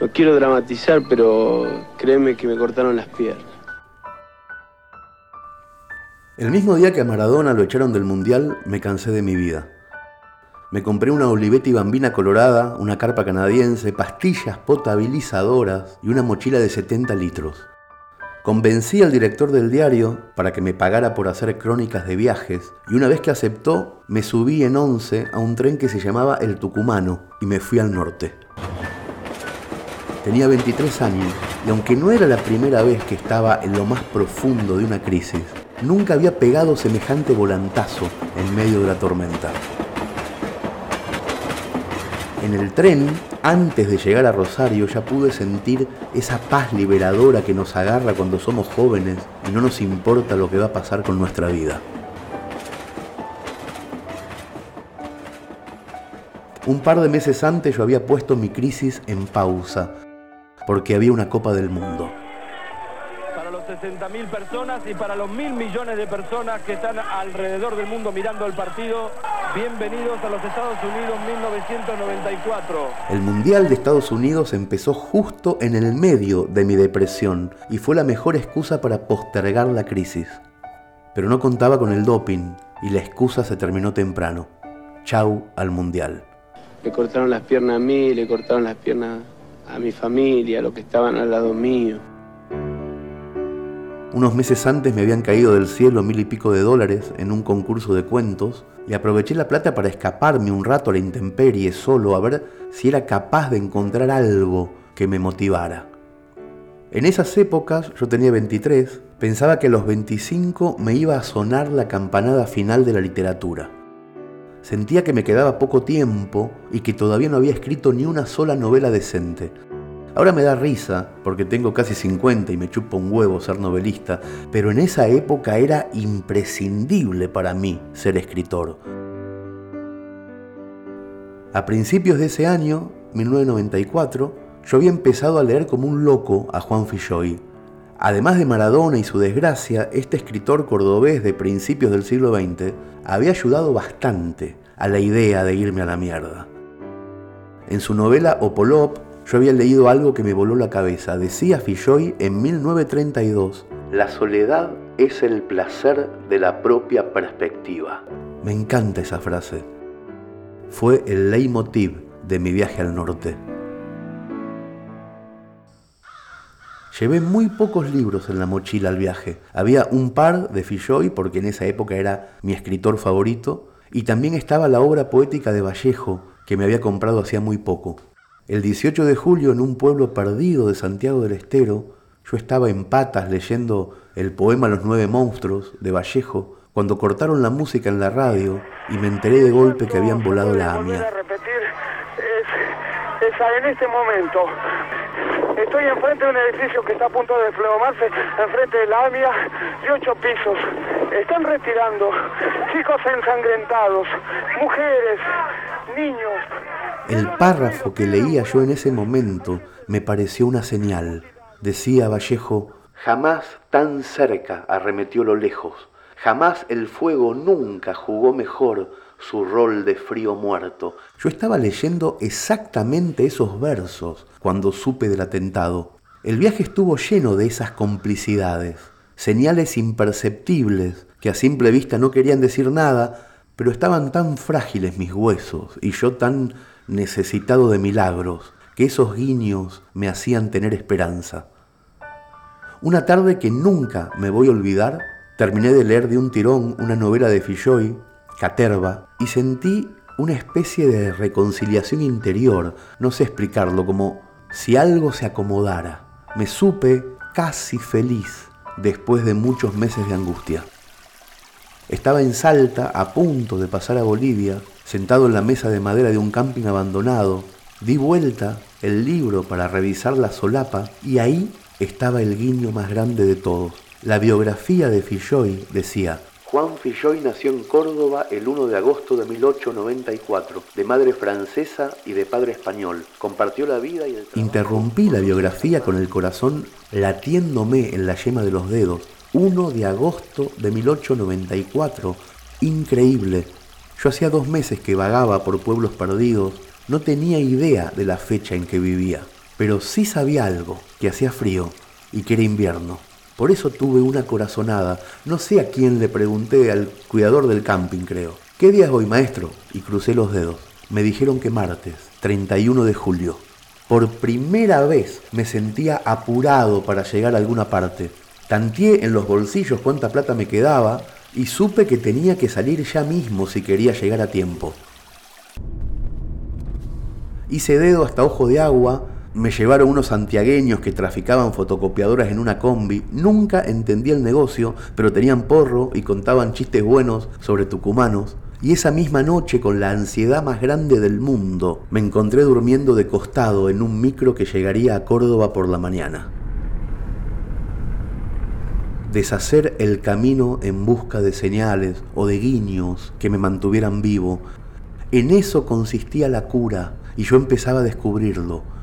No quiero dramatizar, pero créeme que me cortaron las piernas. El mismo día que a Maradona lo echaron del Mundial, me cansé de mi vida. Me compré una Olivetti bambina colorada, una carpa canadiense, pastillas potabilizadoras y una mochila de 70 litros. Convencí al director del diario para que me pagara por hacer crónicas de viajes y una vez que aceptó, me subí en 11 a un tren que se llamaba El Tucumano y me fui al norte. Tenía 23 años y aunque no era la primera vez que estaba en lo más profundo de una crisis, nunca había pegado semejante volantazo en medio de la tormenta. En el tren, antes de llegar a Rosario, ya pude sentir esa paz liberadora que nos agarra cuando somos jóvenes y no nos importa lo que va a pasar con nuestra vida. Un par de meses antes yo había puesto mi crisis en pausa porque había una Copa del Mundo. Para los 60.000 personas y para los mil millones de personas que están alrededor del mundo mirando el partido, bienvenidos a los Estados Unidos 1994. El Mundial de Estados Unidos empezó justo en el medio de mi depresión y fue la mejor excusa para postergar la crisis. Pero no contaba con el doping y la excusa se terminó temprano. Chau al Mundial. Le cortaron las piernas a mí, le cortaron las piernas a mi familia, a los que estaban al lado mío. Unos meses antes me habían caído del cielo mil y pico de dólares en un concurso de cuentos y aproveché la plata para escaparme un rato a la intemperie solo a ver si era capaz de encontrar algo que me motivara. En esas épocas, yo tenía 23, pensaba que a los 25 me iba a sonar la campanada final de la literatura. Sentía que me quedaba poco tiempo y que todavía no había escrito ni una sola novela decente. Ahora me da risa porque tengo casi 50 y me chupa un huevo ser novelista, pero en esa época era imprescindible para mí ser escritor. A principios de ese año, 1994, yo había empezado a leer como un loco a Juan Filloy. Además de Maradona y su desgracia, este escritor cordobés de principios del siglo XX había ayudado bastante a la idea de irme a la mierda. En su novela Opolop, yo había leído algo que me voló la cabeza. Decía Filloy en 1932, la soledad es el placer de la propia perspectiva. Me encanta esa frase. Fue el leitmotiv de mi viaje al norte. Llevé muy pocos libros en la mochila al viaje. Había un par de Filloy, porque en esa época era mi escritor favorito, y también estaba la obra poética de Vallejo, que me había comprado hacía muy poco. El 18 de julio, en un pueblo perdido de Santiago del Estero, yo estaba en patas leyendo el poema Los Nueve Monstruos de Vallejo, cuando cortaron la música en la radio y me enteré de golpe que habían volado la AMIA. en este momento Estoy enfrente de un edificio que está a punto de desplomarse, enfrente de la AMIA, de ocho pisos. Están retirando chicos ensangrentados, mujeres, niños. El párrafo que leía yo en ese momento me pareció una señal. Decía Vallejo, jamás tan cerca arremetió lo lejos, jamás el fuego nunca jugó mejor su rol de frío muerto. Yo estaba leyendo exactamente esos versos cuando supe del atentado. El viaje estuvo lleno de esas complicidades, señales imperceptibles que a simple vista no querían decir nada, pero estaban tan frágiles mis huesos y yo tan necesitado de milagros que esos guiños me hacían tener esperanza. Una tarde que nunca me voy a olvidar, terminé de leer de un tirón una novela de Filloy caterva y sentí una especie de reconciliación interior, no sé explicarlo, como si algo se acomodara. Me supe casi feliz después de muchos meses de angustia. Estaba en Salta, a punto de pasar a Bolivia, sentado en la mesa de madera de un camping abandonado. Di vuelta el libro para revisar la solapa y ahí estaba el guiño más grande de todos. La biografía de Filloy decía, Juan Filloy nació en Córdoba el 1 de agosto de 1894, de madre francesa y de padre español. Compartió la vida y el Interrumpí la biografía con el corazón latiéndome en la yema de los dedos. 1 de agosto de 1894. Increíble. Yo hacía dos meses que vagaba por pueblos perdidos. No tenía idea de la fecha en que vivía. pero sí sabía algo, que hacía frío y que era invierno. Por eso tuve una corazonada. No sé a quién le pregunté, al cuidador del camping creo. ¿Qué día es hoy, maestro? Y crucé los dedos. Me dijeron que martes, 31 de julio. Por primera vez me sentía apurado para llegar a alguna parte. Tanteé en los bolsillos cuánta plata me quedaba y supe que tenía que salir ya mismo si quería llegar a tiempo. Hice dedo hasta ojo de agua, me llevaron unos santiagueños que traficaban fotocopiadoras en una combi. Nunca entendí el negocio, pero tenían porro y contaban chistes buenos sobre tucumanos. Y esa misma noche, con la ansiedad más grande del mundo, me encontré durmiendo de costado en un micro que llegaría a Córdoba por la mañana. Deshacer el camino en busca de señales o de guiños que me mantuvieran vivo. En eso consistía la cura y yo empezaba a descubrirlo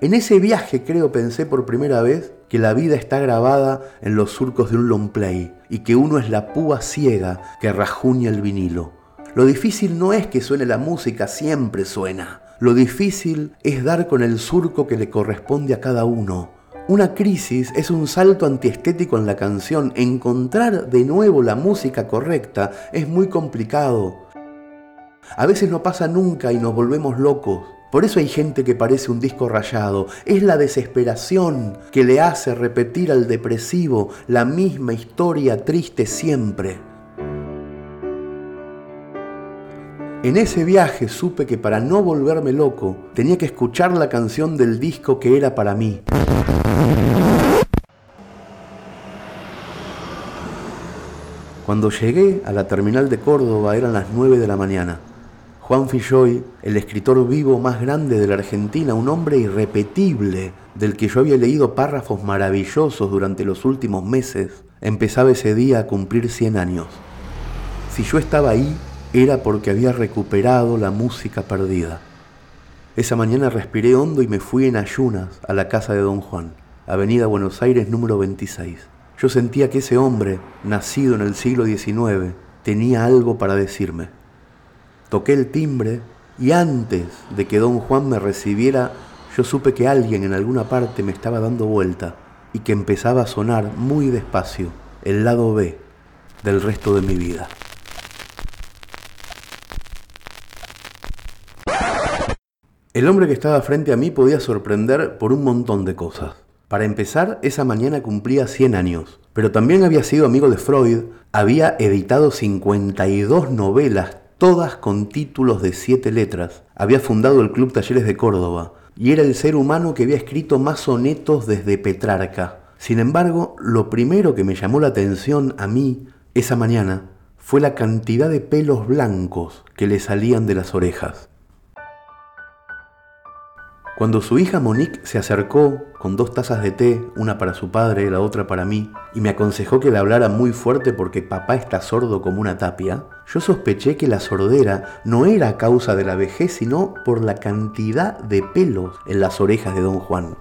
en ese viaje creo pensé por primera vez que la vida está grabada en los surcos de un long play y que uno es la púa ciega que rajuña el vinilo. Lo difícil no es que suene la música, siempre suena. Lo difícil es dar con el surco que le corresponde a cada uno. Una crisis es un salto antiestético en la canción. Encontrar de nuevo la música correcta es muy complicado. A veces no pasa nunca y nos volvemos locos. Por eso hay gente que parece un disco rayado. Es la desesperación que le hace repetir al depresivo la misma historia triste siempre. En ese viaje supe que para no volverme loco tenía que escuchar la canción del disco que era para mí. Cuando llegué a la terminal de Córdoba eran las 9 de la mañana. Juan Filloy, el escritor vivo más grande de la Argentina, un hombre irrepetible, del que yo había leído párrafos maravillosos durante los últimos meses, empezaba ese día a cumplir 100 años. Si yo estaba ahí, era porque había recuperado la música perdida. Esa mañana respiré hondo y me fui en ayunas a la casa de don Juan, Avenida Buenos Aires número 26. Yo sentía que ese hombre, nacido en el siglo XIX, tenía algo para decirme. Toqué el timbre y antes de que don Juan me recibiera, yo supe que alguien en alguna parte me estaba dando vuelta y que empezaba a sonar muy despacio el lado B del resto de mi vida. El hombre que estaba frente a mí podía sorprender por un montón de cosas. Para empezar, esa mañana cumplía 100 años, pero también había sido amigo de Freud, había editado 52 novelas todas con títulos de siete letras. Había fundado el Club Talleres de Córdoba y era el ser humano que había escrito más sonetos desde Petrarca. Sin embargo, lo primero que me llamó la atención a mí esa mañana fue la cantidad de pelos blancos que le salían de las orejas. Cuando su hija Monique se acercó con dos tazas de té, una para su padre y la otra para mí, y me aconsejó que le hablara muy fuerte porque papá está sordo como una tapia, yo sospeché que la sordera no era a causa de la vejez, sino por la cantidad de pelos en las orejas de don Juan.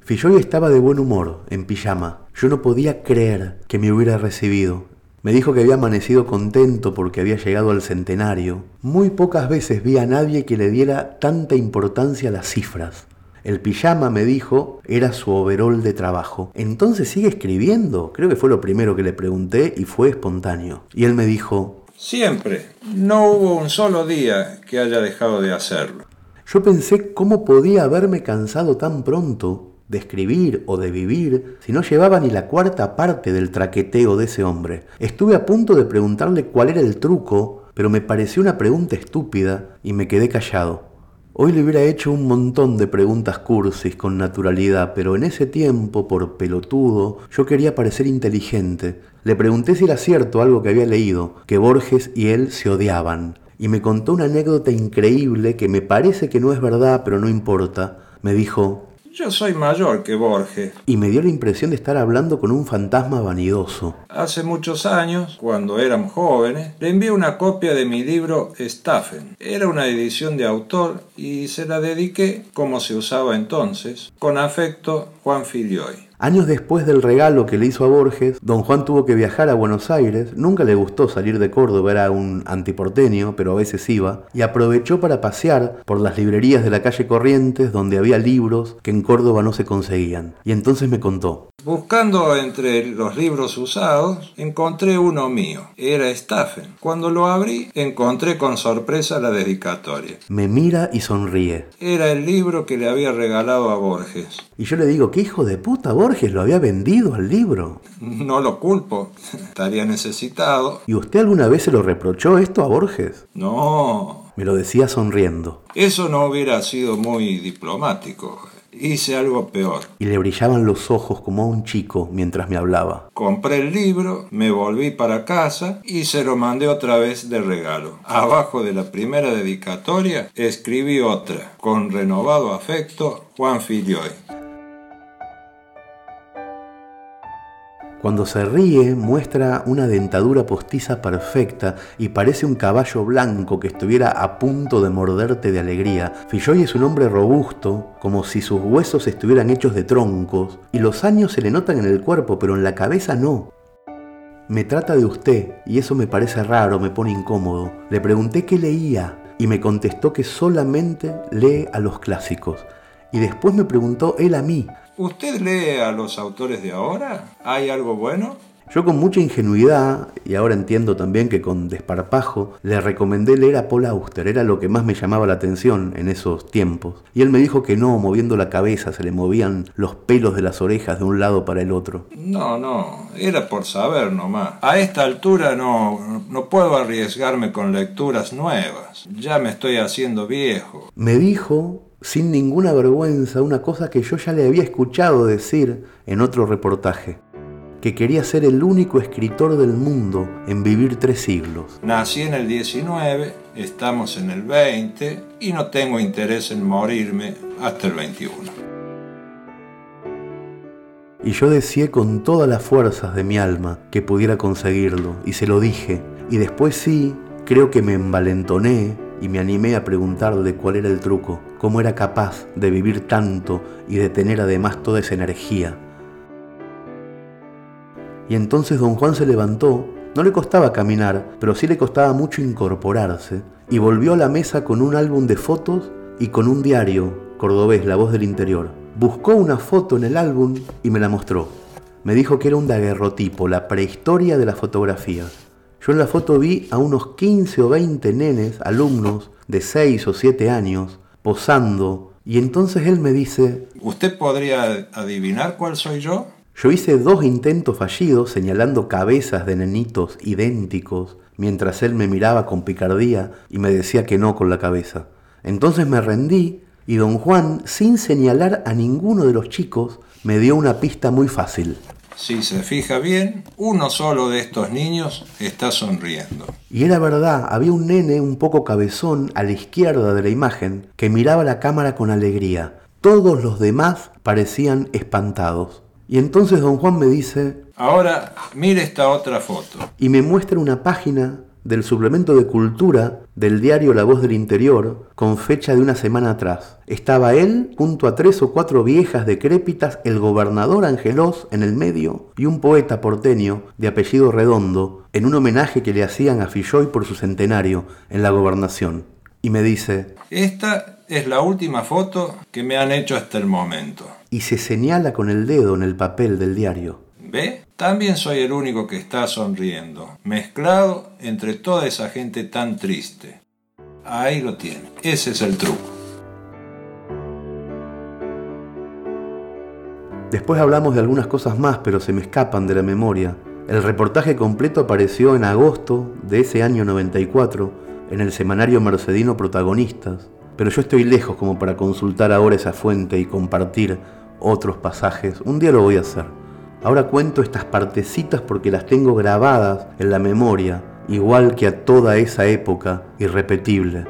Filloy estaba de buen humor, en pijama. Yo no podía creer que me hubiera recibido. Me dijo que había amanecido contento porque había llegado al centenario. Muy pocas veces vi a nadie que le diera tanta importancia a las cifras. El pijama, me dijo, era su overol de trabajo. Entonces sigue escribiendo. Creo que fue lo primero que le pregunté y fue espontáneo. Y él me dijo... Siempre. No hubo un solo día que haya dejado de hacerlo. Yo pensé cómo podía haberme cansado tan pronto de escribir o de vivir si no llevaba ni la cuarta parte del traqueteo de ese hombre. Estuve a punto de preguntarle cuál era el truco, pero me pareció una pregunta estúpida y me quedé callado. Hoy le hubiera hecho un montón de preguntas cursis con naturalidad, pero en ese tiempo, por pelotudo, yo quería parecer inteligente. Le pregunté si era cierto algo que había leído, que Borges y él se odiaban, y me contó una anécdota increíble que me parece que no es verdad, pero no importa. Me dijo, yo soy mayor que Borges. Y me dio la impresión de estar hablando con un fantasma vanidoso. Hace muchos años, cuando éramos jóvenes, le envié una copia de mi libro Staffen. Era una edición de autor y se la dediqué, como se usaba entonces, con afecto Juan Filioy. Años después del regalo que le hizo a Borges, don Juan tuvo que viajar a Buenos Aires, nunca le gustó salir de Córdoba, era un antiporteño, pero a veces iba, y aprovechó para pasear por las librerías de la calle Corrientes donde había libros que en Córdoba no se conseguían. Y entonces me contó. Buscando entre los libros usados, encontré uno mío. Era Staffen. Cuando lo abrí, encontré con sorpresa la dedicatoria. Me mira y sonríe. Era el libro que le había regalado a Borges. Y yo le digo, ¿qué hijo de puta Borges lo había vendido al libro? No lo culpo, estaría necesitado. ¿Y usted alguna vez se lo reprochó esto a Borges? No. Me lo decía sonriendo. Eso no hubiera sido muy diplomático. Hice algo peor. Y le brillaban los ojos como a un chico mientras me hablaba. Compré el libro, me volví para casa y se lo mandé otra vez de regalo. Abajo de la primera dedicatoria escribí otra, con renovado afecto, Juan Filioy. Cuando se ríe muestra una dentadura postiza perfecta y parece un caballo blanco que estuviera a punto de morderte de alegría. Filloy es un hombre robusto, como si sus huesos estuvieran hechos de troncos, y los años se le notan en el cuerpo, pero en la cabeza no. Me trata de usted, y eso me parece raro, me pone incómodo. Le pregunté qué leía, y me contestó que solamente lee a los clásicos. Y después me preguntó él a mí, ¿Usted lee a los autores de ahora? ¿Hay algo bueno? Yo con mucha ingenuidad, y ahora entiendo también que con desparpajo, le recomendé leer a Paul Auster, era lo que más me llamaba la atención en esos tiempos. Y él me dijo que no, moviendo la cabeza, se le movían los pelos de las orejas de un lado para el otro. No, no, era por saber nomás. A esta altura no, no puedo arriesgarme con lecturas nuevas. Ya me estoy haciendo viejo. Me dijo sin ninguna vergüenza una cosa que yo ya le había escuchado decir en otro reportaje, que quería ser el único escritor del mundo en vivir tres siglos. Nací en el 19, estamos en el 20 y no tengo interés en morirme hasta el 21. Y yo deseé con todas las fuerzas de mi alma que pudiera conseguirlo, y se lo dije, y después sí, creo que me envalentoné y me animé a preguntarle cuál era el truco, cómo era capaz de vivir tanto y de tener además toda esa energía. Y entonces don Juan se levantó, no le costaba caminar, pero sí le costaba mucho incorporarse, y volvió a la mesa con un álbum de fotos y con un diario, cordobés, La Voz del Interior. Buscó una foto en el álbum y me la mostró. Me dijo que era un daguerrotipo, la prehistoria de la fotografía. Yo en la foto vi a unos 15 o 20 nenes, alumnos de 6 o 7 años, posando, y entonces él me dice, ¿Usted podría adivinar cuál soy yo? Yo hice dos intentos fallidos señalando cabezas de nenitos idénticos, mientras él me miraba con picardía y me decía que no con la cabeza. Entonces me rendí y don Juan, sin señalar a ninguno de los chicos, me dio una pista muy fácil. Si se fija bien, uno solo de estos niños está sonriendo. Y era verdad, había un nene un poco cabezón a la izquierda de la imagen que miraba la cámara con alegría. Todos los demás parecían espantados. Y entonces don Juan me dice... Ahora, mire esta otra foto. Y me muestra una página del suplemento de cultura del diario La Voz del Interior con fecha de una semana atrás. Estaba él junto a tres o cuatro viejas decrépitas, el gobernador Angelós en el medio y un poeta porteño de apellido Redondo en un homenaje que le hacían a Filloy por su centenario en la gobernación. Y me dice, Esta es la última foto que me han hecho hasta el momento. y se señala con el dedo en el papel del diario. ¿Ve? También soy el único que está sonriendo, mezclado entre toda esa gente tan triste. Ahí lo tiene. Ese es el truco. Después hablamos de algunas cosas más, pero se me escapan de la memoria. El reportaje completo apareció en agosto de ese año 94 en el semanario Mercedino Protagonistas, pero yo estoy lejos como para consultar ahora esa fuente y compartir otros pasajes. Un día lo voy a hacer. Ahora cuento estas partecitas porque las tengo grabadas en la memoria, igual que a toda esa época irrepetible.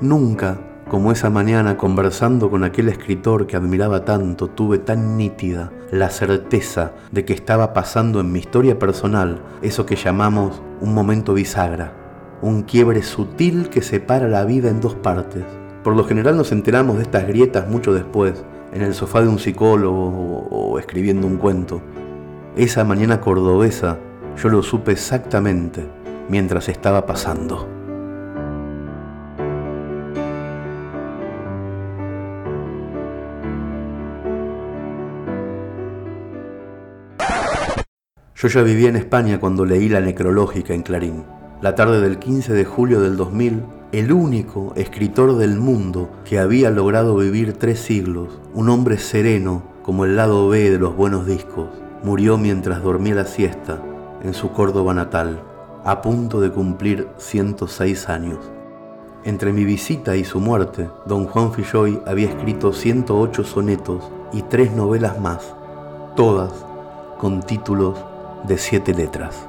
Nunca, como esa mañana conversando con aquel escritor que admiraba tanto, tuve tan nítida la certeza de que estaba pasando en mi historia personal eso que llamamos un momento bisagra. Un quiebre sutil que separa la vida en dos partes. Por lo general nos enteramos de estas grietas mucho después, en el sofá de un psicólogo o escribiendo un cuento. Esa mañana cordobesa yo lo supe exactamente mientras estaba pasando. Yo ya vivía en España cuando leí la necrológica en Clarín. La tarde del 15 de julio del 2000, el único escritor del mundo que había logrado vivir tres siglos, un hombre sereno como el lado B de los buenos discos, murió mientras dormía la siesta en su Córdoba natal, a punto de cumplir 106 años. Entre mi visita y su muerte, don Juan Filloy había escrito 108 sonetos y tres novelas más, todas con títulos de siete letras.